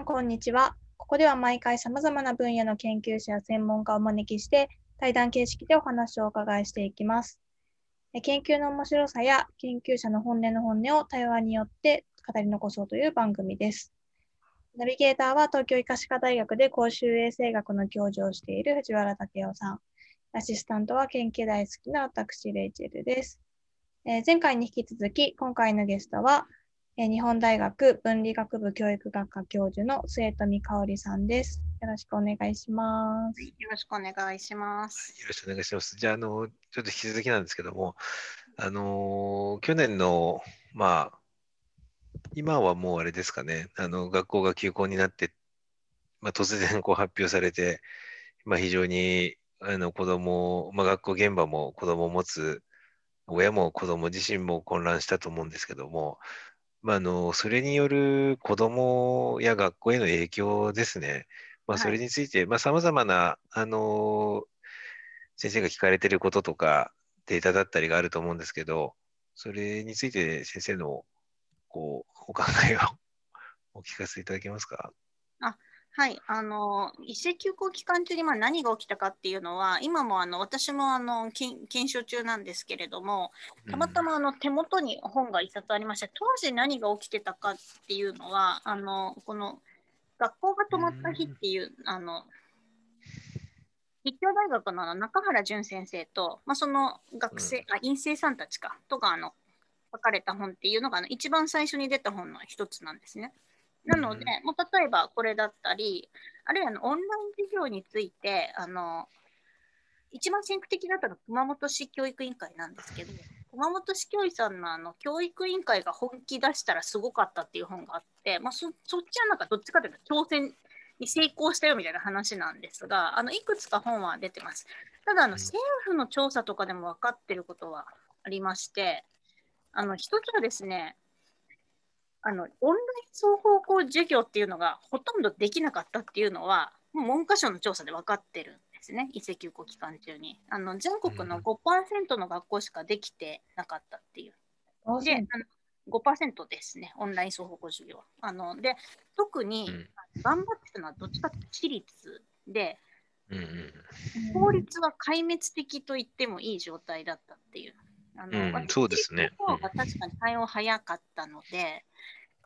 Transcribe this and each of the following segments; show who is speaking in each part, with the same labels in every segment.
Speaker 1: ん、こんにちは。ここでは毎回様々な分野の研究者や専門家をお招きして、対談形式でお話をお伺いしていきます。研究の面白さや研究者の本音の本音を対話によって語り残そうという番組です。ナビゲーターは東京医科歯科大学で公衆衛生学の教授をしている藤原武雄さん。アシスタントは研究大好きな私、レイチェルです。え、前回に引き続き、今回のゲストは、日本大学文理学部教育学科教授の末富香織さんです。よろしくお願いします。
Speaker 2: よろしくお願いします。
Speaker 3: よろしくお願いします。じゃあ、あの、ちょっと引き続きなんですけども、あの、去年の、まあ、今はもうあれですかね、あの、学校が休校になって、まあ、突然こう発表されて、まあ、非常にあの子供、まあ、学校現場も子供を持つ親も子供自身も混乱したと思うんですけども、まあ、あのそれによる子供や学校への影響ですね、まあ、それについてさまざ、まなあの先生が聞かれていることとかデータだったりがあると思うんですけどそれについて先生のこうお考えを お聞かせいただけますか？
Speaker 2: あはい、あの一斉休校期間中にまあ何が起きたかっていうのは、今もあの私もあの検証中なんですけれども、たまたまあの手元に本が一冊ありまして、当時何が起きてたかっていうのは、あのこの学校が止まった日っていう、あの立教大学の中原淳先生と、まあ、その学生、あ院生さんたちかとかあの書かれた本っていうのがあの一番最初に出た本の一つなんですね。なので、もう例えばこれだったり、あるいはのオンライン授業について、あの一番先駆的だったのは熊本市教育委員会なんですけど、熊本市教委さんのあの教育委員会が本気出したらすごかったっていう本があって、まあ、そそっちはなんかどっちかというと挑戦に成功したよみたいな話なんですが、あのいくつか本は出てます。ただあの、政府の調査とかでも分かってることはありまして、あの一つはですね、あのオンライン双方向授業っていうのがほとんどできなかったっていうのは、もう文科省の調査で分かってるんですね、一斉休校期間中に。あの全国の5%の学校しかできてなかったっていう。うん、であの5%ですね、オンライン双方向授業。あので特に頑張ってたのはどっちかというと私立で、法律は壊滅的と言ってもいい状態だったっていう。
Speaker 3: あの、うん、そうですね。
Speaker 2: 方が確かに対応早かったので、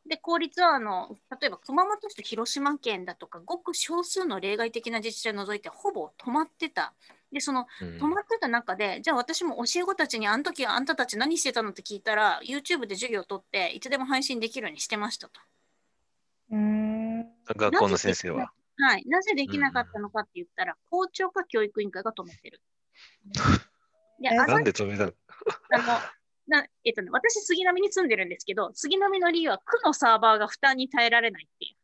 Speaker 2: で、公立はあの、例えば熊本市と広島県だとか、ごく少数の例外的な自治体を除いて、ほぼ止まってた。で、その止まってた中で、うん、じゃあ私も教え子たちに、あの時あんたたち何してたのって聞いたら、YouTube で授業を取って、いつでも配信できるようにしてましたと。
Speaker 1: うん
Speaker 3: 学校の先生は。
Speaker 2: はい。なぜできなかったのかって言ったら、校長か教育委員会が止めてる。
Speaker 3: なんで止めたの？
Speaker 2: あのなえっとね、私、杉並に住んでるんですけど、杉並の理由は区のサーバーが負担に耐えられないっていう。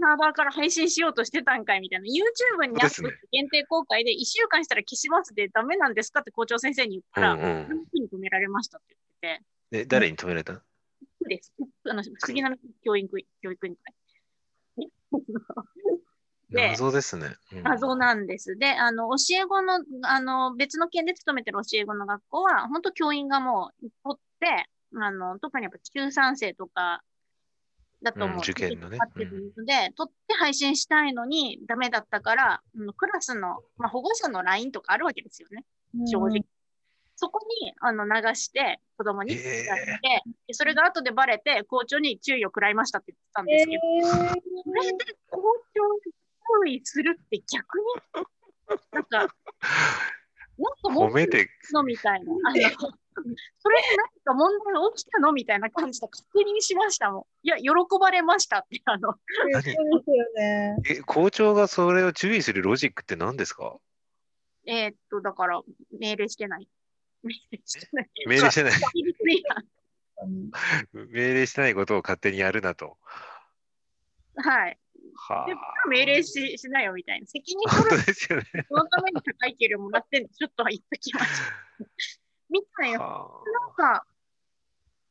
Speaker 2: サーバーから配信しようとしてたんかいみたいな、YouTube にアップ限定公開で1週間したら消しますでダメなんですかって校長先生に言ったら、うんうん、に止められましたって言って
Speaker 3: て。で誰に止められた？
Speaker 2: です。あの杉並教育教育委員会。
Speaker 3: 謎ですね。
Speaker 2: うん、謎なんです。で、あの、教え子の、あの、別の県で勤めてる教え子の学校は、本当教員がもう取って、あの、特にやっぱ中3生とかだと思う。うん、
Speaker 3: 受験のね。
Speaker 2: で、うん、取って配信したいのにダメだったから、うん、クラスの、まあ、保護者の LINE とかあるわけですよね。正直。そこにあの流して子供に伝えて、えー、それが後でバレて校長に注意を食らいましたって言ってたんですけど、えー、それで校長注意するって逆に、なんか、なんか
Speaker 3: 褒めて
Speaker 2: のみたいな。あのそれで何か問題が起きたのみたいな感じで確認しましたもん。いや、喜ばれましたって。あの
Speaker 3: え校長がそれを注意するロジックって何ですか？
Speaker 2: えー、っと、だから命令してない。
Speaker 3: 命令してない。命令してない。命令してないことを勝手にやるなと。
Speaker 2: はい。はあ、命令ししないよみたいな。責任取る。ですよね。そのために高い給料もらってんの、ちょっと言っときます。みたいな、なんか、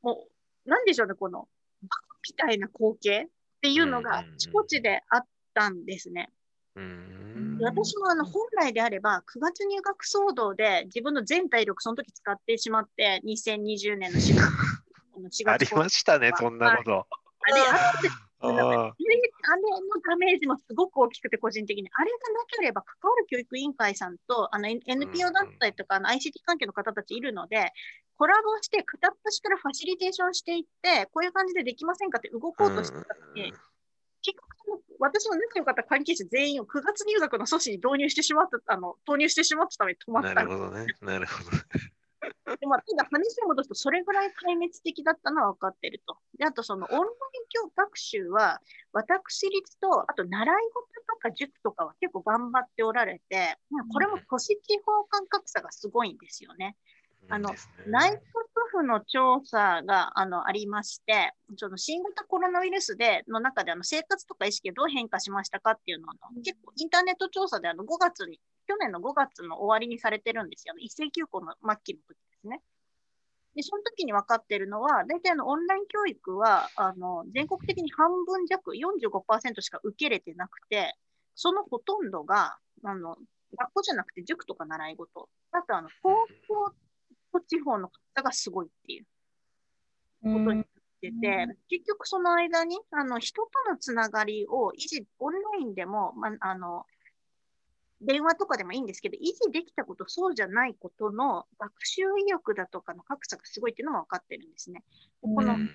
Speaker 2: もう、なんでしょうね、この、バカみたいな光景っていうのが、あちこちであったんですね。
Speaker 3: うん
Speaker 2: 私もあの本来であれば、9月入学騒動で自分の全体力、その時使ってしまって、2020年の4月。
Speaker 3: 4月ありましたね、そんなこと。
Speaker 2: あれ、あれって
Speaker 3: あ
Speaker 2: れのダメージもすごく大きくて、個人的に。あれがなければ、関わる教育委員会さんと、あの N- NPO 団体とか、あの ICT 関係の方たちいるので、コラボして、片っ端からファシリテーションしていって、こういう感じでできませんかって動こうとしてたのに、結局、私の仲良かった関係者全員を9月入学の阻止に導入してしまった、あの、投入してしまったために止まっ
Speaker 3: なるほどね。なるほど。
Speaker 2: でも、ただ話を戻すと、それぐらい壊滅的だったのは分かってると。で、あと、そのオンライン教学習は、私立と、あと習い事とか塾とかは結構頑張っておられて、まあこれも都市地方間格差がすごいんですよね。あの内閣府の調査があのありまして、その新型コロナウイルスでの中であの生活とか意識がどう変化しましたかっていうのを結構インターネット調査であの5月に、去年の5月の終わりにされてるんですよ、ね。一斉休校の末期の時ですね。で、その時に分かってるのは、大体あのオンライン教育はあの全国的に半分弱、45%しか受けれてなくて、そのほとんどがあの学校じゃなくて塾とか習い事、あとあの東京と地方の方がすごいっていうことになってて、結局その間にあの人とのつながりを維持、オンラインでも、まあの電話とかでもいいんですけど、維持できたこと、そうじゃないことの学習意欲だとかの格差がすごいっていうのも分かってるんですね。この
Speaker 3: うん。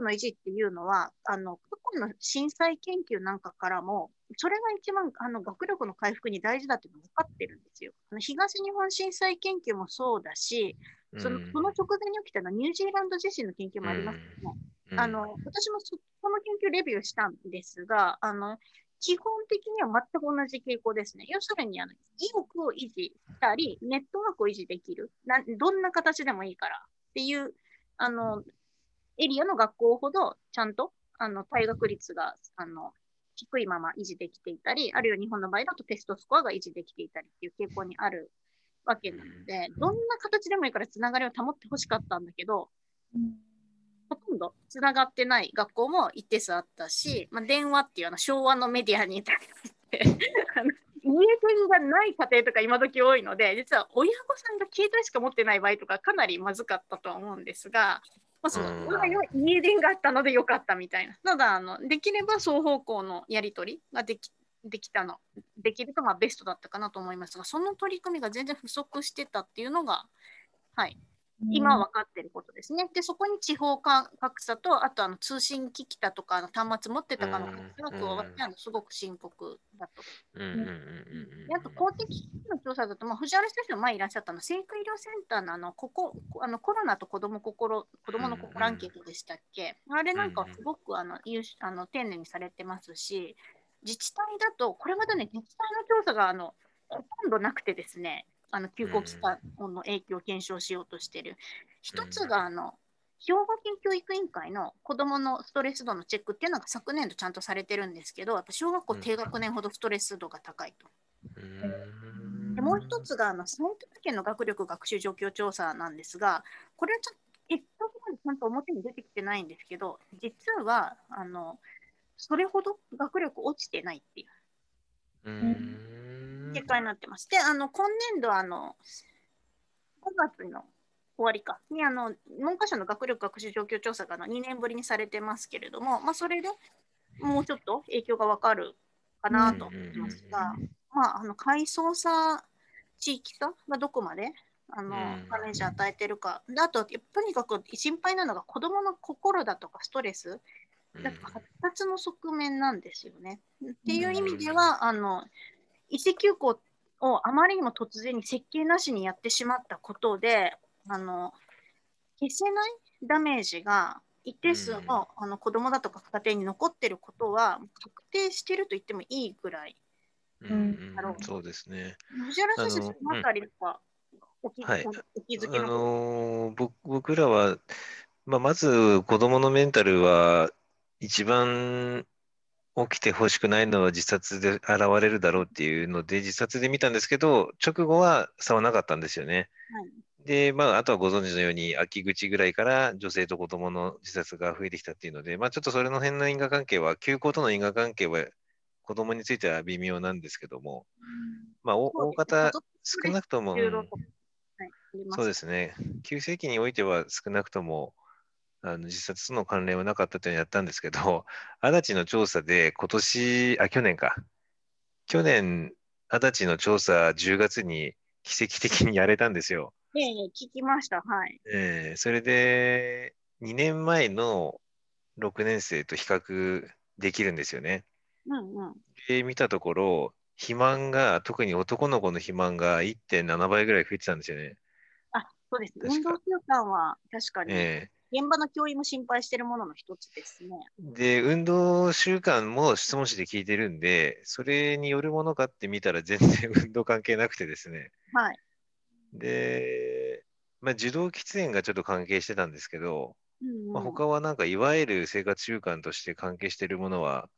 Speaker 2: の維持っていうのは、あの過去の震災研究なんかからも、それが一番あの学力の回復に大事だっていうのが分かってるんですよ。あの東日本震災研究もそうだし、そのその直前に起きたのはニュージーランド自身の研究もありますけども、
Speaker 3: うん。
Speaker 2: あの私もそこの研究レビューしたんですが、あの基本的には全く同じ傾向ですね。要するにあの意欲を維持したり、ネットワークを維持できる、などんな形でもいいからっていうあのエリアの学校ほどちゃんとあの退学率があの低いまま維持できていたり、あるいは日本の場合だとテストスコアが維持できていたりっていう傾向にあるわけなので、どんな形でもいいからつながりを保ってほしかったんだけど、ほとんどつながってない学校も一定数あったし、まあ、電話っていうあの昭和のメディアに対して あの家電がない家庭とか今時多いので、実は親御さんが携帯しか持ってない場合とかかなりまずかったとは思うんですが、まあ、その
Speaker 3: うん
Speaker 2: 場合は家電があったのでよかったみたいな。ただあの、できれば双方向のやり取りができできたの、できるとまあベストだったかなと思いますが、その取り組みが全然不足してたっていうのが、はい、今分かっていることですね。で、そこに地方間格差と、あとあの通信機器だとかあの端末持ってたかの格差が加わって、あのすごく深刻だと。
Speaker 3: うん。うん。うん。うん。
Speaker 2: であと公的機器の調査だと、まあ、藤原先生も前いらっしゃったの、生育医療センターのあのここあのコロナと子ども心子供の心アンケートでしたっけ、あれなんかすごくあのあの丁寧にされてますし、自治体だと、これまたね、自治体の調査があのほとんどなくてですね、あの休校期間の影響を検証しようとしている。一つがあの兵庫県教育委員会の子どものストレス度のチェックっていうのが昨年度ちゃんとされてるんですけど、やっぱ小学校低学年ほどストレス度が高いと。
Speaker 3: うん。
Speaker 2: でもう一つがあの埼玉県の学力学習状況調査なんですが、これはちょっと結果までちゃんと表に出てきてないんですけど、実はあのそれほど学力落ちてないっていう。
Speaker 3: うん
Speaker 2: 結果になってます。で、あの今年度あの5月の終わりかにあの文科省の学力学習状況調査があの2年ぶりにされてますけれども、まあ、それでもうちょっと影響がわかるかなと思いますが、まあ、あの階層差、地域差がどこまであの
Speaker 3: うん
Speaker 2: ダメージ与えてるか、であと、とにかく心配なのが子どもの心だとかストレス、
Speaker 3: うん
Speaker 2: だから発達の側面なんですよね。っていう意味では、あの一斉休校をあまりにも突然に設計なしにやってしまったことで、あの消せないダメージが一定数の,、あの子どもだとか家庭に残ってることは確定してると言ってもいいぐらい。
Speaker 3: うんうんそうですね。
Speaker 2: 藤原先生、そのあたりはお気,、
Speaker 3: はい。
Speaker 2: お気づき
Speaker 3: あ
Speaker 2: の、
Speaker 3: 僕僕らは、まあ、まず子どものメンタルは一番起きてほしくないのは自殺で現れるだろうっていうので自殺で見たんですけど直後は差はなかったんですよね。
Speaker 2: はい
Speaker 3: で、まあ、あとはご存知のように秋口ぐらいから女性と子どもの自殺が増えてきたっていうので、まあ、ちょっとそれの辺の因果関係は休校との因果関係は子どもについては微妙なんですけども、まあ、お大方少なくとも、そうですね。急性期においては少なくとも、あの自殺との関連はなかったというのをやったんですけど、足立の調査で今年、あ、去年か。去年、足立の調査10月に奇跡的にやれたんですよ。
Speaker 2: ええ聞きました。はい。
Speaker 3: えーそれで、2年前の6年生と比較できるんですよね。
Speaker 2: うんうん。
Speaker 3: で、見たところ、肥満が、特に男の子の肥満が1.7倍ぐらい増えてたんですよね。
Speaker 2: あ、そうです運動習慣は確かに、
Speaker 3: え
Speaker 2: 現場の教員も心配しているものの一つですね。
Speaker 3: ーで、運動習慣も質問紙で聞いてるんで、それによるものかって見たら全然 運動関係なくてですね。
Speaker 2: はい。
Speaker 3: で、まあ、受動喫煙がちょっと関係してたんですけど、
Speaker 2: うんうん
Speaker 3: まあ、他はなんかいわゆる生活習慣として関係しているものは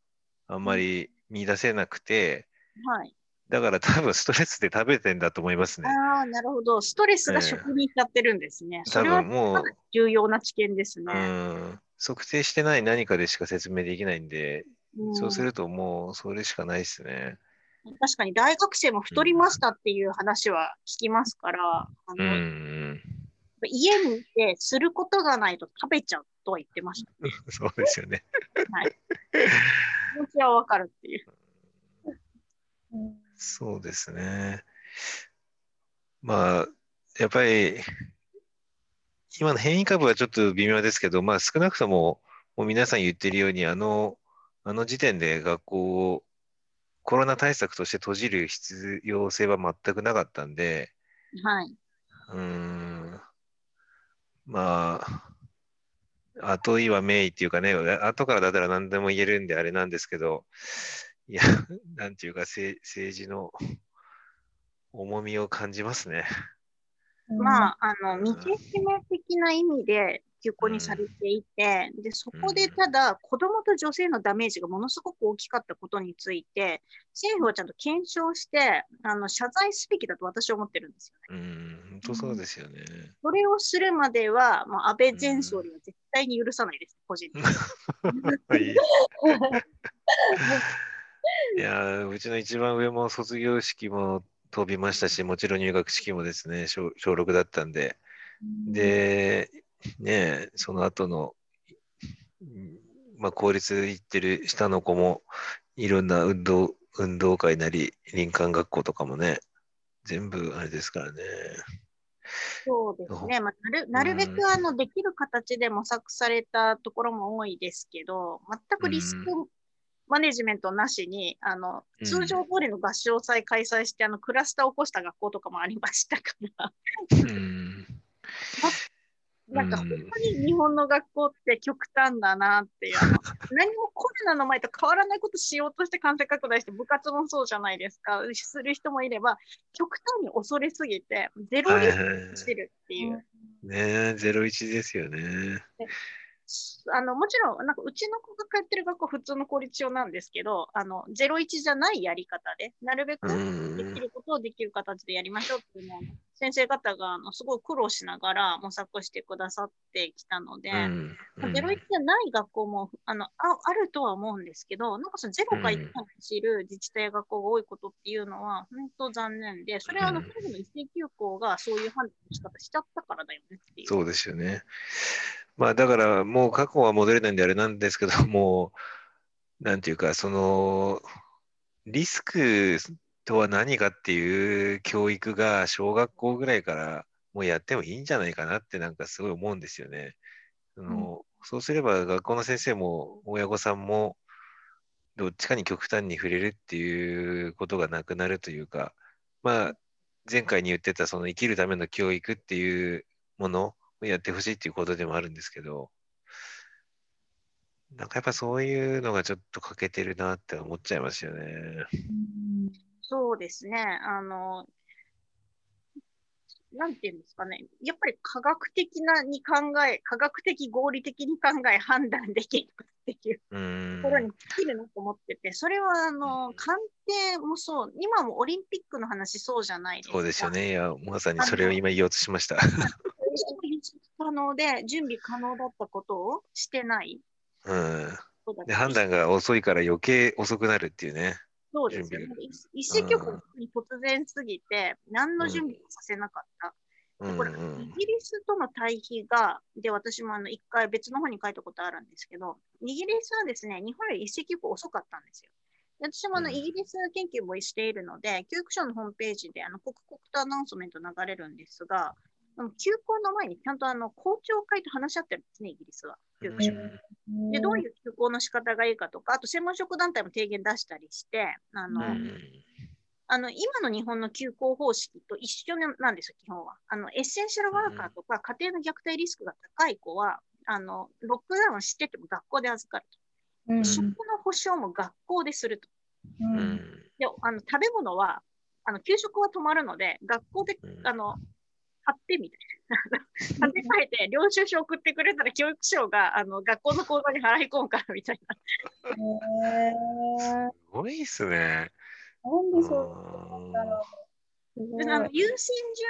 Speaker 3: あんまり見出せなくて、
Speaker 2: はい。
Speaker 3: だから多分ストレスで食べてんだと思いますね。
Speaker 2: ああ、なるほど。ストレスが食に至ってるんですね。そ
Speaker 3: 多
Speaker 2: れは
Speaker 3: 分もう、
Speaker 2: 重要な知見ですね。
Speaker 3: うん、測定してない何かでしか説明できないんで、
Speaker 2: うん
Speaker 3: そうするともうそれしかないですね。
Speaker 2: 確かに大学生も太りましたっていう話は聞きますから、あ
Speaker 3: う
Speaker 2: の
Speaker 3: ん、
Speaker 2: 家にいてすることがないと食べちゃうとは言ってました。
Speaker 3: そうですよね。
Speaker 2: はい。気持ちはわかるっていう。
Speaker 1: う ん
Speaker 3: そうですね。まあ、やっぱり、今の変異株はちょっと微妙ですけど、まあ少なくとも、もう皆さん言ってるように、あの、あの時点で学校をコロナ対策として閉じる必要性は全くなかったんで、
Speaker 2: はい。
Speaker 3: うーん、まあ、後言いは名医っていうかね、後からだったら何でも言えるんであれなんですけど、いや、なんていうか政政治の重みを感じますね。
Speaker 2: まあ、あの、見せしめ的な意味で休校にされていて、で、そこでただ、子供と女性のダメージがものすごく大きかったことについて、政府はちゃんと検証して、あの、謝罪すべきだと私は思ってるんですよね。
Speaker 3: うん、本当そうですよね。
Speaker 2: それをするまでは、もう安倍前総理は絶対に許さないです、個人的に。
Speaker 3: はいいやー、うちの一番上も卒業式も飛びましたし、もちろん入学式もですね、小小6だったんで、で、ねえ、その後の、うんまあ、公立行ってる下の子も、いろんな運動、運動会なり、林間学校とかもね、全部あれですからね。
Speaker 2: そうですね。まあ、なるなるべくあのできる形で模索されたところも多いですけど、全くリスクマネジメントなしに、あの
Speaker 3: うん
Speaker 2: 通常通りの合唱祭開催して、あのクラスターを起こした学校とかもありましたから、
Speaker 3: うん。
Speaker 2: なんか
Speaker 3: うん
Speaker 2: 本当に日本の学校って極端だなっていう、あの何もコロナの前と変わらないことしようとして感染拡大して、部活もそうじゃないですか、する人もいれば、極端に恐れすぎて、ゼロリしてるっていう。
Speaker 3: ねえ、ゼロ一ですよね。
Speaker 2: あのもちろん、なんかうちの子が通ってる学校は普通の公立小なんですけど、あの01じゃないやり方で、なるべく
Speaker 3: うん
Speaker 2: できることをできる形でやりましょうっていうのを、先生方があのすごい苦労しながら模索してくださってきたので、
Speaker 3: うん
Speaker 2: まあ01じゃない学校もあのああるとは思うんですけど、なんかその0か1かに走る自治体や学校が多いことっていうのは、本当残念で、それはあの
Speaker 3: うん
Speaker 2: の一斉休校がそういう判断の仕方しちゃったからだよねっていう。
Speaker 3: そうですよね。まあだからもう過去は戻れないんであれなんですけども、なんていうか、そのリスクとは何かっていう教育が小学校ぐらいからもうやってもいいんじゃないかなってなんかすごい思うんですよね。そのそうすれば学校の先生も親御さんもどっちかに極端に触れるっていうことがなくなるというか、まあ前回に言ってたその生きるための教育っていうものをやってほしいっていうことでもあるんですけど、なんかやっぱそういうのがちょっと欠けてるなって思っちゃいますよね。
Speaker 2: そうですね。あの、なんていうんですかね。やっぱり科学的なに考え、科学的合理的に考え判断できるっていうところに尽きるなと思ってて、それはあの、鑑定もそう、今もオリンピックの話そうじゃないですか。
Speaker 3: そうですよね。いや、まさにそれを今言おうとしました。
Speaker 2: 可能で、準備可能だったことをしてない。
Speaker 3: うん。で、判断が遅いから余計遅くなるっていうね。
Speaker 2: そうですよね。一一石局に突然すぎて、何の準備もさせなかった。
Speaker 3: うん
Speaker 2: これ
Speaker 3: うん
Speaker 2: イギリスとの対比が、で、私もあの一回別の方に書いたことあるんですけど、イギリスはですね、日本より一石二遅かったんですよ。で私もあの
Speaker 3: うん
Speaker 2: イギリス研究もしているので、教育省のホームページであの刻々とアナウンスメント流れるんですが、休校の前にちゃんとあの校長会と話し合ってるんですね、イギリスは。教育省で、どういう休校の仕方がいいかとか、あと専門職団体も提言出したりして、あの、
Speaker 3: うん
Speaker 2: あの今の日本の休校方式と一緒なんですよ、基本は。あのエッセンシャルワーカーとか、家庭の虐待リスクが高い子は、あのロックダウンしてても学校で預かると。
Speaker 1: うん
Speaker 2: 食の保障も学校ですると。であの食べ物はあの給食は止まるので、学校で
Speaker 3: うん
Speaker 2: あの買ってみたいな。買って帰って、領収書送ってくれたら教育省があの学校の口座に払い込むからみたいな。
Speaker 1: へー
Speaker 3: すごいっすね。
Speaker 1: なんでそうなんだろう。
Speaker 2: あの優先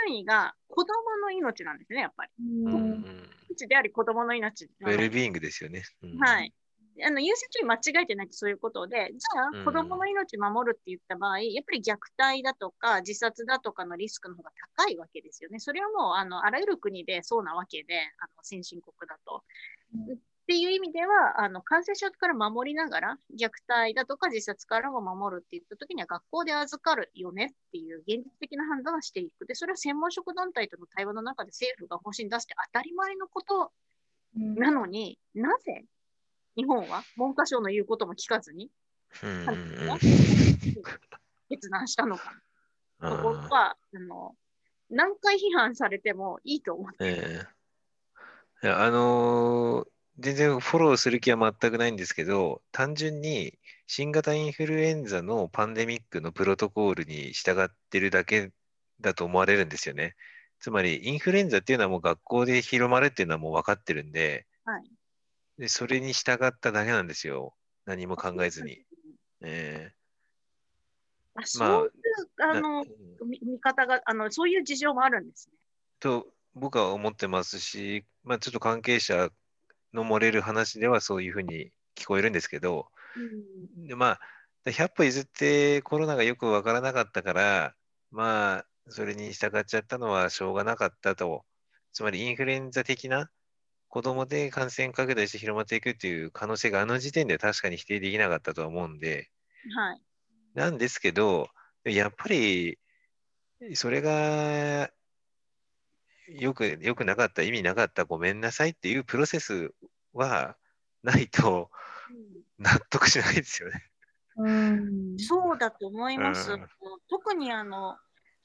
Speaker 2: 順位が子供の命なんですね、やっぱり。
Speaker 1: う
Speaker 2: 命であり子供の命
Speaker 3: ウェルビーイングですよね。うん
Speaker 2: はい。あの優先順位間違えてないってそういうことで、じゃ
Speaker 3: うん
Speaker 2: あ子供の命守るって言った場合、やっぱり虐待だとか自殺だとかのリスクの方が高いわけですよね。それはもうあのあらゆる国でそうなわけで、あの先進国だと。
Speaker 1: うん
Speaker 2: っていう意味では、あの感染症から守りながら、虐待だとか自殺からも守るって言ったときには、学校で預かるよねっていう現実的な判断をしていく。で、それは専門職団体との対話の中で政府が方針出して当たり前のこと
Speaker 1: うん
Speaker 2: なのになぜ日本は文科省の言うことも聞かずに決断したのか。
Speaker 3: あ
Speaker 2: そはあの何回批判されてもいいと思って。
Speaker 3: ええいやあのー全然フォローする気は全くないんですけど、単純に新型インフルエンザのパンデミックのプロトコールに従ってるだけだと思われるんですよね。つまり、インフルエンザっていうのはもう学校で広まるっていうのはもう分かってるんで、
Speaker 2: はい
Speaker 3: でそれに従っただけなんですよ。何も考えずに。え
Speaker 2: あそういう
Speaker 3: えな
Speaker 2: あの見見方があの、そういう事情もあるんですね。
Speaker 3: と僕は思ってますし、まあ、ちょっと関係者の漏れる話ではそういうふうに聞こえるんですけど、
Speaker 2: うん
Speaker 3: でまあ、100歩譲ってコロナがよくわからなかったから、まあ、それに従っちゃったのはしょうがなかったと。つまりインフルエンザ的な子供で感染拡大して広まっていくっていう可能性があの時点で確かに否定できなかったとは思うんで、
Speaker 2: はい。
Speaker 3: なんですけど、やっぱり、それが、よく、よくなかった、意味なかった、ごめんなさいっていうプロセスはないと納得しないですよね。
Speaker 1: うん
Speaker 2: そうだと思います。
Speaker 3: うん
Speaker 2: 特にあの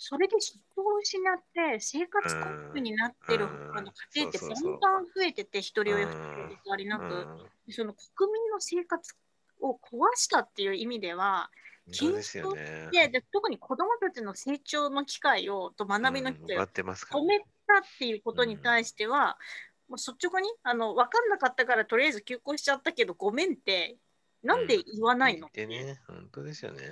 Speaker 2: それで人を失って生活困窮になってる
Speaker 3: うん
Speaker 2: あの家庭って
Speaker 3: そうそうそう
Speaker 2: だんだん増えてて、一人親
Speaker 3: うん
Speaker 2: 二人で変わりなく、
Speaker 3: うん
Speaker 2: その国民の生活を壊したっていう意味では、
Speaker 3: そうですよね。
Speaker 2: 特に子どもたちの成長の機会をと学びの機会を止めたっていうことに対しては、もう率直にあの分かんなかったからとりあえず休校しちゃったけどごめんってなんで言わないの、
Speaker 3: でね、本当ですよね。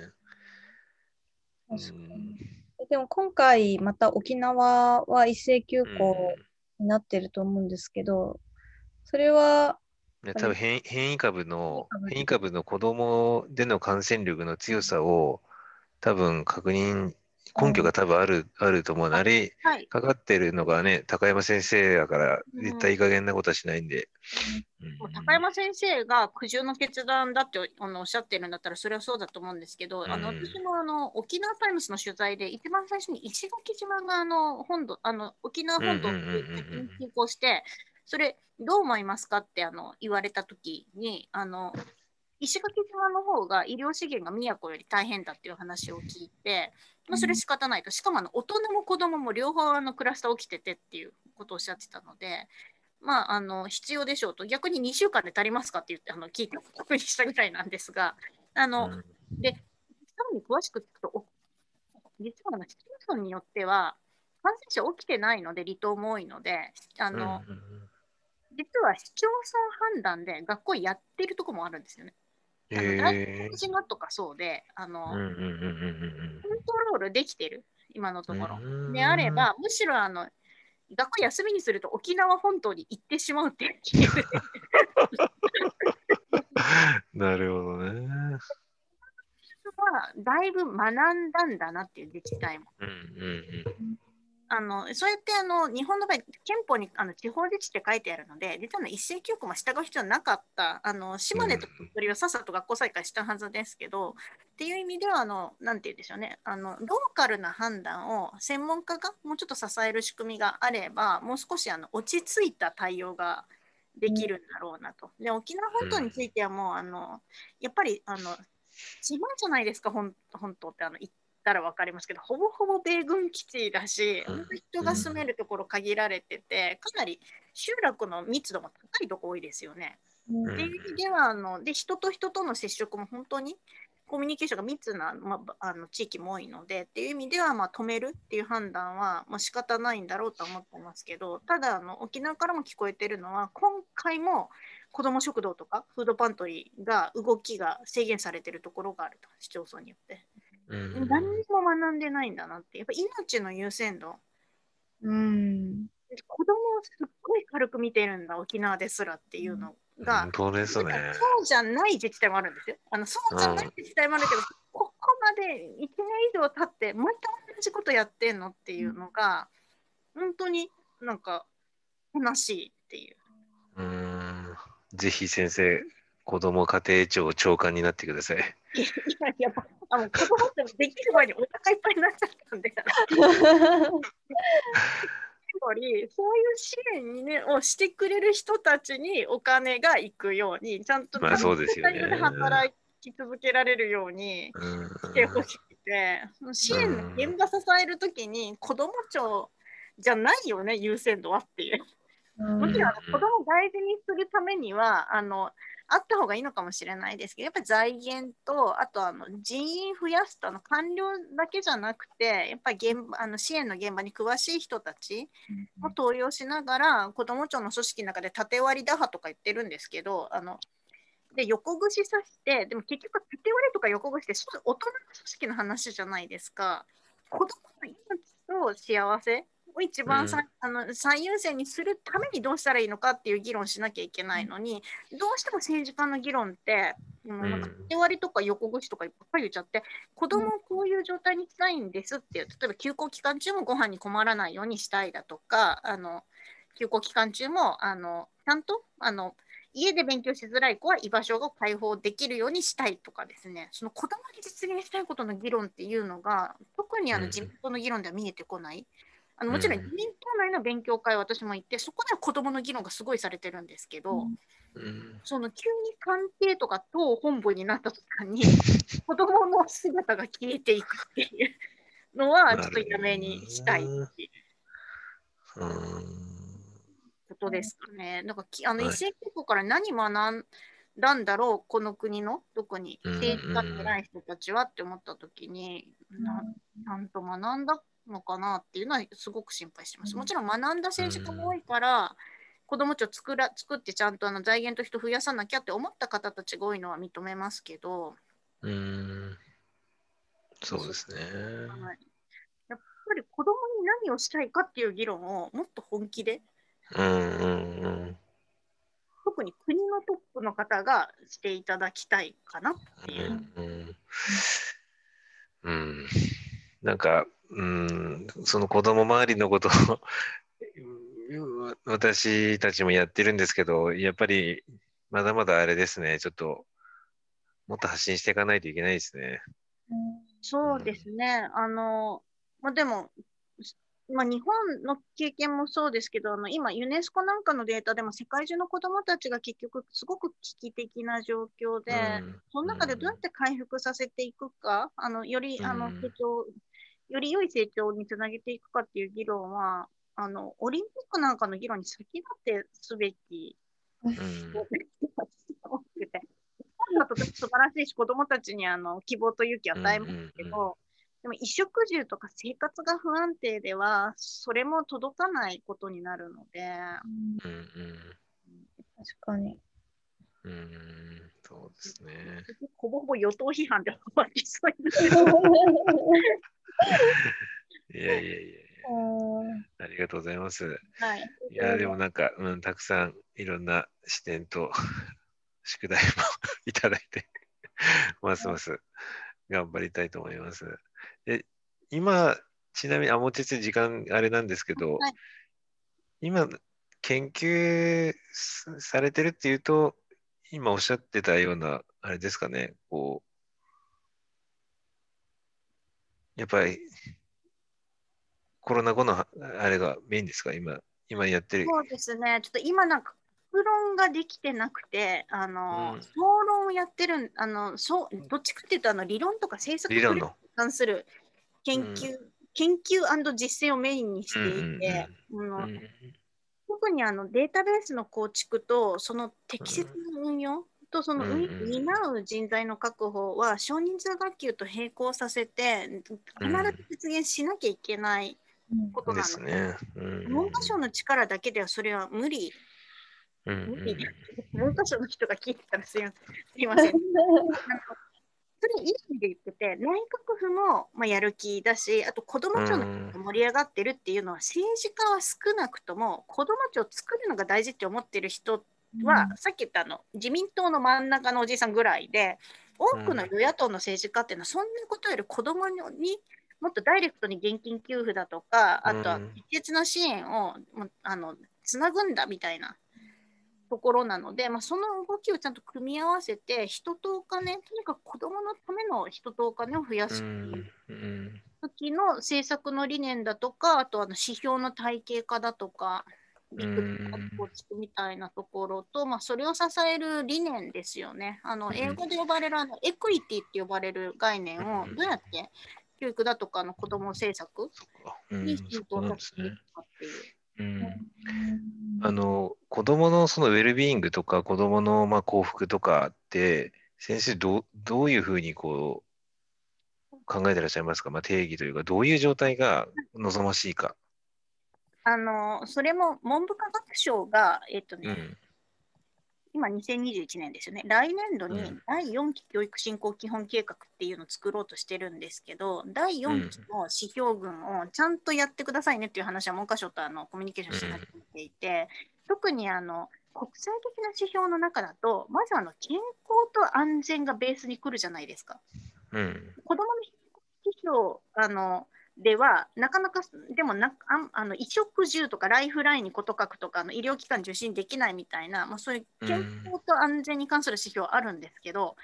Speaker 3: うん
Speaker 1: にでも今回また沖縄は一斉休校になってると思うんですけど、それは、
Speaker 3: ね多分変変異株の
Speaker 1: 変異株
Speaker 3: の子供での感染力の強さを多分確認根拠が多分ある、あると思うのあれ
Speaker 2: はい、
Speaker 3: かかってるのがね高山先生だから絶対いい加減なことはしないんで、
Speaker 2: もう高山先生が苦渋の決断だってあのおっしゃってるんだったらそれはそうだと思うんですけど、あの
Speaker 3: うん
Speaker 2: 私もあの沖縄タイムスの取材で一番最初に石垣島があの本土あの沖縄本土に
Speaker 3: うんうんうんうんうん
Speaker 2: 進行してそれどう思いますかってあの言われた時にあの石垣島の方が医療資源が宮古より大変だっていう話を聞いて、まあ、それ仕方ないとしかもあの大人も子供も両方あのクラスター起きててっていうことをおっしゃってたので。まあ、あの必要でしょうと逆に2週間で足りますかって言ってあの聞いて確認したぐらいなんですがあの、
Speaker 3: うん
Speaker 2: でさらに詳しく聞くとお実は市町村によっては感染者起きてないので離島も多いのであの、
Speaker 3: うんうん
Speaker 2: 実は市町村判断で学校やってるとこもあるんですよね。あの大島とかそうであの、コントロールできてる今のところ。
Speaker 3: うん
Speaker 2: であれば、むしろあの学校休みにすると沖縄本島に行ってしまうっていう
Speaker 3: なるほどね。
Speaker 2: はだいぶ学んだんだなっていう自治体も。
Speaker 3: うんうん
Speaker 2: あのそうやってあの日本の場合、憲法にあの地方自治って書いてあるので、実は、一斉休校も従う必要なかった、あの島根と鳥取はさっさと学校再開したはずですけど、っていう意味ではあの、なんて言うんでしょうねあの、ローカルな判断を専門家がもうちょっと支える仕組みがあれば、もう少しあの落ち着いた対応ができるんだろうなと。で、沖縄本島についてはもう、あのやっぱりあの島じゃないですか、本本島ってあの行ったら分かりますけど、ほぼほぼ米軍基地だし、
Speaker 3: うん。
Speaker 2: 人が住めるところ限られてて、かなり集落の密度も高いとこ多いですよね。
Speaker 1: うん。
Speaker 2: っていう意味ではあので人と人との接触も本当にコミュニケーションが密な、まあ、あの地域も多いのでっていう意味では、まあ、止めるっていう判断は、まあ、仕方ないんだろうとは思ってますけどただあの沖縄からも聞こえてるのは今回も子ども食堂とかフードパントリーが動きが制限されてるところがあると市町村によって、
Speaker 3: うん
Speaker 2: 何にも学んでないんだなってやっぱ命の優先度
Speaker 1: うん。
Speaker 2: 子供をすっごい軽く見てるんだ沖縄ですらっていうのが、
Speaker 3: 本当ですね。
Speaker 2: そうじゃない自治体もあるんですよ。あのそうじゃない自治体もあるけど、ここまで1年以上経って、毎回同じことやってんのっていうのが、本当になんか悲しいっていう。
Speaker 3: うーん。ぜひ先生、子ども家庭庁長官になってください。
Speaker 2: いややっぱあの子供ってできる前にお腹いっぱいになっちゃったんで、つまりそういう支援に、ね、をしてくれる人たちにお金が行くように、ちゃんと
Speaker 3: まあそうですよね
Speaker 2: 働き続けられるように。
Speaker 3: うん
Speaker 2: してほしくて、その支援の現場支えるときに子ども庁じゃないよね、優先度はっていう。もちろん子どもを大事にするためにはあのあった方がいいのかもしれないですけど、やっぱり財源と、あとあの人員増やすとあの官僚だけじゃなくて、やっぱり現場あの支援の現場に詳しい人たちを登用しながら、子ども庁の組織の中で縦割り打破とか言ってるんですけど、あので横串刺して、でも結局、縦割りとか横串って大人の組織の話じゃないですか。子供の命と幸せを一番さ、あの最優先にするためにどうしたらいいのかっていう議論しなきゃいけないのに、どうしても政治家の議論って、もうなんか縦割りとか横串とかいっぱい言っちゃって、子供をこういう状態にしたいんですっていう、例えば休校期間中もご飯に困らないようにしたいだとか、あの休校期間中もあのちゃんとあの家で勉強しづらい子は居場所が開放できるようにしたいとかですね、その子供に実現したいことの議論っていうのが、特にあ
Speaker 3: うん。
Speaker 2: の自民党の議論では見えてこない。あのもちろん
Speaker 3: うん。
Speaker 2: 自民党内の勉強会は私も行って、そこでは子供の議論がすごいされてるんですけど、
Speaker 3: うん。
Speaker 2: その急に官邸とか党本部になった途端に、子供の姿が消えていくっていうのは、ちょっとやめにしたいっていう。
Speaker 3: うん
Speaker 2: ことですかね。なんかきあの
Speaker 3: はい。
Speaker 2: 一斉休校から何学んだんだろう、この国の？特に？
Speaker 3: うん
Speaker 2: 政治家の偉い人たちはって思ったときに、なちゃんと学んだのかなっていうのはすごく心配してます。
Speaker 1: うん。
Speaker 2: もちろん学んだ政治家も多いから、子ども庁作ら作ってちゃんとあの財源と人増やさなきゃって思った方たちが多いのは認めますけど、
Speaker 3: うん。そうですね。
Speaker 2: はい。やっぱり子どもに何をしたいかっていう議論をもっと本気で。
Speaker 3: うんうんうん。
Speaker 2: 特に国のトップの方がしていただきたいかなっていう。
Speaker 3: うん。うん、なんか、うん、その子供周りのことをうん 私たちもやってるんですけど、やっぱりまだまだあれですね、ちょっともっと発信していかないといけないですね。
Speaker 2: そうですね。あの、まあ、でも、まあ、日本の経験もそうですけど、あの今、ユネスコなんかのデータでも世界中の子どもたちが結局すごく危機的な状況で、
Speaker 3: うん
Speaker 2: その中でどうやって回復させていくか、あのよりあの
Speaker 3: うん
Speaker 2: 成長、より良い成長につなげていくかっていう議論は、あのオリンピックなんかの議論に先立ってすべき
Speaker 3: うん
Speaker 2: だと素晴らしいし、子どもたちにあの希望と勇気を与えますけど、
Speaker 3: うんうん
Speaker 2: でも衣食住とか生活が不安定では、それも届かないことになるので、
Speaker 3: うんうん
Speaker 1: 確かに。
Speaker 3: うんうんそうですね。
Speaker 2: ほぼほぼ与党批判で終わりそう
Speaker 3: いやいやいやありがとうございます。
Speaker 2: はい。
Speaker 3: いや、でもなんか、うん、たくさんいろんな視点と 宿題も いただいて、ますます頑張りたいと思います。で、今、ちなみに、あ、もうちょっと時間あれなんですけど、
Speaker 2: はい
Speaker 3: 今、研究さされてるっていうと、今おっしゃってたような、あれですかね、こう、やっぱり、コロナ後のはあれがメインですか、今、今やってる。
Speaker 2: そうですね、ちょっと今なんか、副論ができてなくて、あの、
Speaker 3: うん。
Speaker 2: 総論をやってるん、あの、そう、どっちかっていうと、あの、理論とか政策
Speaker 3: 理論の。
Speaker 2: 関する研究、研究実践をメインにしていて、特にあのデータベースの構築とその適切な運用とその運
Speaker 3: うんうん
Speaker 2: 担う人材の確保は少人数学級と並行させて必ず実現しなきゃいけないこと
Speaker 3: で
Speaker 2: なんですす。
Speaker 3: ね。うん
Speaker 2: 文科省の力だけではそれは無理。
Speaker 3: うんうん
Speaker 2: 無理文科省の人が聞いてたらすいません。すいません。あのそれいい意味で言ってて、内閣府も、まあ、やる気だし、あと子ども庁の
Speaker 3: うん
Speaker 2: 盛り上がってるっていうのは、政治家は少なくとも子ども庁を作るのが大事って思ってる人は、さっき言ったあの自民党の真ん中のおじさんぐらいで、多くの与野党の政治家っていうのは、そんなことより子どもにもっとダイレクトに現金給付だとか、あとは
Speaker 3: うん。
Speaker 2: 適切な支援をあのつなぐんだみたいなところなので、まあ、その動きをちゃんと組み合わせて、人とお金、とにかく子どものための人とお金を増やす
Speaker 3: うん。うん。
Speaker 2: 時の政策の理念だとか、あとあの指標の体系化だとか、構築みたいなところと、まあ、それを支える理念ですよね。あの
Speaker 3: うん
Speaker 2: 英語で呼ばれるあのエクイティって呼ばれる概念を
Speaker 3: うん
Speaker 2: どうやって教育だとかの子ども政策に浸透させていく
Speaker 3: ね。
Speaker 2: かっていう。
Speaker 3: うんあの子供のそのウェルビーイングとか子供のまあ幸福とかって先生どうどういうふうにこう考えてらっしゃいますか、まあ、定義というかどういう状態が望ましいか？
Speaker 2: あのそれも文部科学省が、えっとね
Speaker 3: うん。
Speaker 2: 今2021年ですよね、来年度に
Speaker 3: うん。
Speaker 2: 第4期教育振興基本計画っていうのを作ろうとしてるんですけど、第4期の指標群をちゃんとやってくださいねっていう話は文科省とあのコミュニケーションし始めていて、特にあの国際的な指標の中だと、まずあの健康と安全がベースに来るじゃないですか。
Speaker 3: うん。
Speaker 2: 子どもの指標あのでは、なかなか、でもなあの衣食住とかライフラインにこと書くとかあの医療機関受診できないみたいな、まあ、そういう健康と安全に関する指標あるんですけど、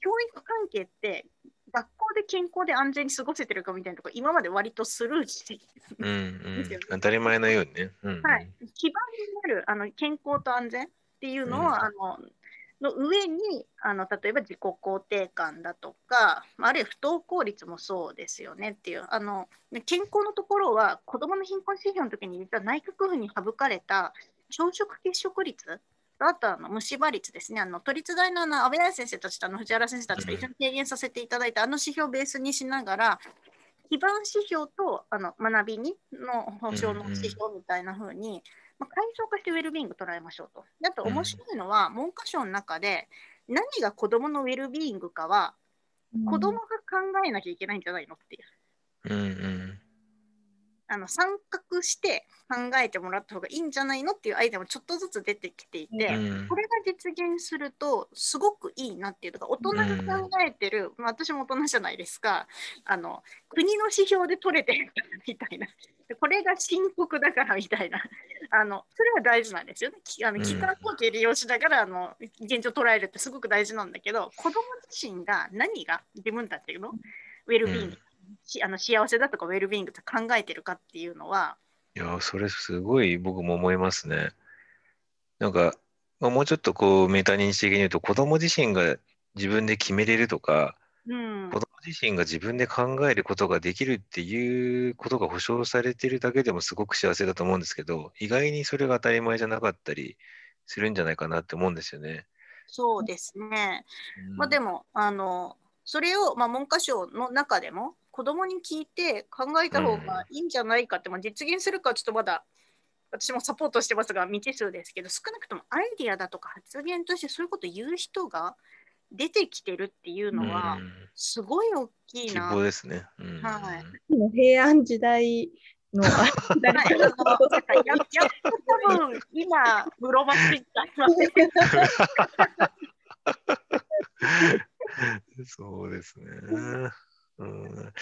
Speaker 2: 教育関係って学校で健康で安全に過ごせてるかみたいなところ、今まで割とスルーして、
Speaker 3: うん 当たり前のようにね。うん。うん
Speaker 2: はい、基盤になるあの健康と安全っていうのを、
Speaker 3: うん。
Speaker 2: あのの上にあの例えば自己肯定感だとか、まああるいは不登校率もそうですよねっていうあの健康のところは子どもの貧困指標の時に実は内閣府に省かれた朝食欠食率あとあの虫歯率ですね、あの都立大のあの安倍大先生たちとあの藤原先生たちと一緒に提言させていただいた、あの指標をベースにしながら、基盤指標とあの学びにの保障の指標みたいな風に、まあ、階層化してウェルビーイング捉えましょうと。であと面白いのは、文科省の中で何が子どものウェルビーイングかは、子どもが考えなきゃいけないんじゃないのっていう。
Speaker 3: うんうん
Speaker 2: あの参画して考えてもらった方がいいんじゃないのっていうアイデアもちょっとずつ出てきていて、
Speaker 3: うん。
Speaker 2: これが実現するとすごくいいなっていうのが大人が考えてる、まあ私も大人じゃないですか。あの国の指標で取れてるみたいな。でこれが深刻だからみたいな。あのそれは大事なんですよね。きあの
Speaker 3: うん。
Speaker 2: 機関統計利用しながらあの現状捉えるってすごく大事なんだけど子ども自身が何が自分たちのウェルビーイング、しあの幸せだとかウェルビーイングと考えてるかっていうのはい
Speaker 3: や、それすごい僕も思いますね。なんか、まあもうちょっとこうメタ認知的に言うと、子供自身が自分で決めれるとか、
Speaker 2: うん
Speaker 3: 子供自身が自分で考えることができるっていうことが保障されてるだけでもすごく幸せだと思うんですけど、意外にそれが当たり前じゃなかったりするんじゃないかなって思うんですよね。
Speaker 2: そうですね。
Speaker 3: うん
Speaker 2: まあ、でもあのそれを、まあ、文科省の中でも子どもに聞いて考えた方がいいんじゃないかって、まあ、実現するかはちょっとまだ私もサポートしてますが未知数ですけど少なくともアイディアだとか発言としてそういうことを言う人が出てきてるっていうのは
Speaker 3: うん
Speaker 2: すごい大きい
Speaker 3: 希
Speaker 2: な。
Speaker 3: 望ですね。うん
Speaker 2: はい
Speaker 1: 平安時代の
Speaker 2: や やっと多分今室町ってありません
Speaker 3: そうですね。うん。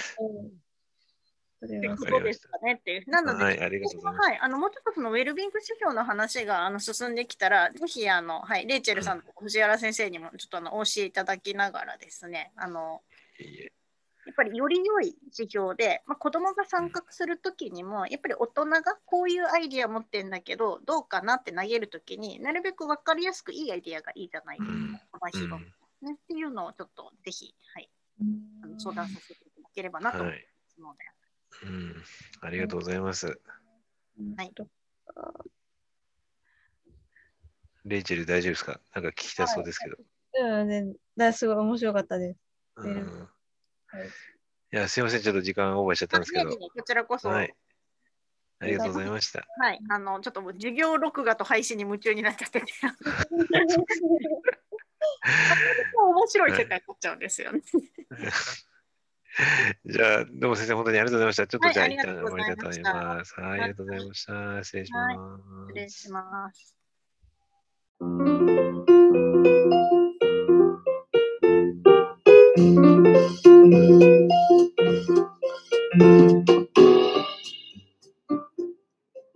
Speaker 1: それは
Speaker 2: ってことで。すかねっていう。なので、
Speaker 3: はい、ありがとうございます。
Speaker 2: はい、あのもうちょっとそのウェルビング指標の話があの進んできたら、ぜひあの、はい、レイチェルさんと藤原先生にもちょっとあのお教えいただきながらですね、あのやっぱりより良い指標で、まあ、子どもが参画するときにも、やっぱり大人がこういうアイディア持ってんだけど、どうかなって投げるときになるべく分かりやすくいいアイディアがいいじゃないですか、
Speaker 3: うん。
Speaker 2: 幅広くね、っていうのをちょっとぜひ、はい、相談させていただければなと思い
Speaker 3: はい、
Speaker 2: ますので。
Speaker 3: うん。ありがとうございます。
Speaker 2: はい
Speaker 3: レイチェル大丈夫ですか？なんか聞きたそうですけど。
Speaker 1: うん、ね、だすごい面白かったです。
Speaker 3: うん
Speaker 1: はい
Speaker 3: いや、すいません。ちょっと時間オーバーしちゃったんですけど
Speaker 2: こちらこそ、
Speaker 3: は
Speaker 2: はいい、。
Speaker 3: ありがとうございました。
Speaker 2: あのちょっともう授業録画と配信に夢中になっちゃってて、面白い世界になっちゃうんですよね。
Speaker 3: じゃあ、どうも先生、本当にありがとうございました。ちょっとじゃあ、一旦終わりたいと思います。はい、ありがとうございました。失礼します。
Speaker 2: 失礼します。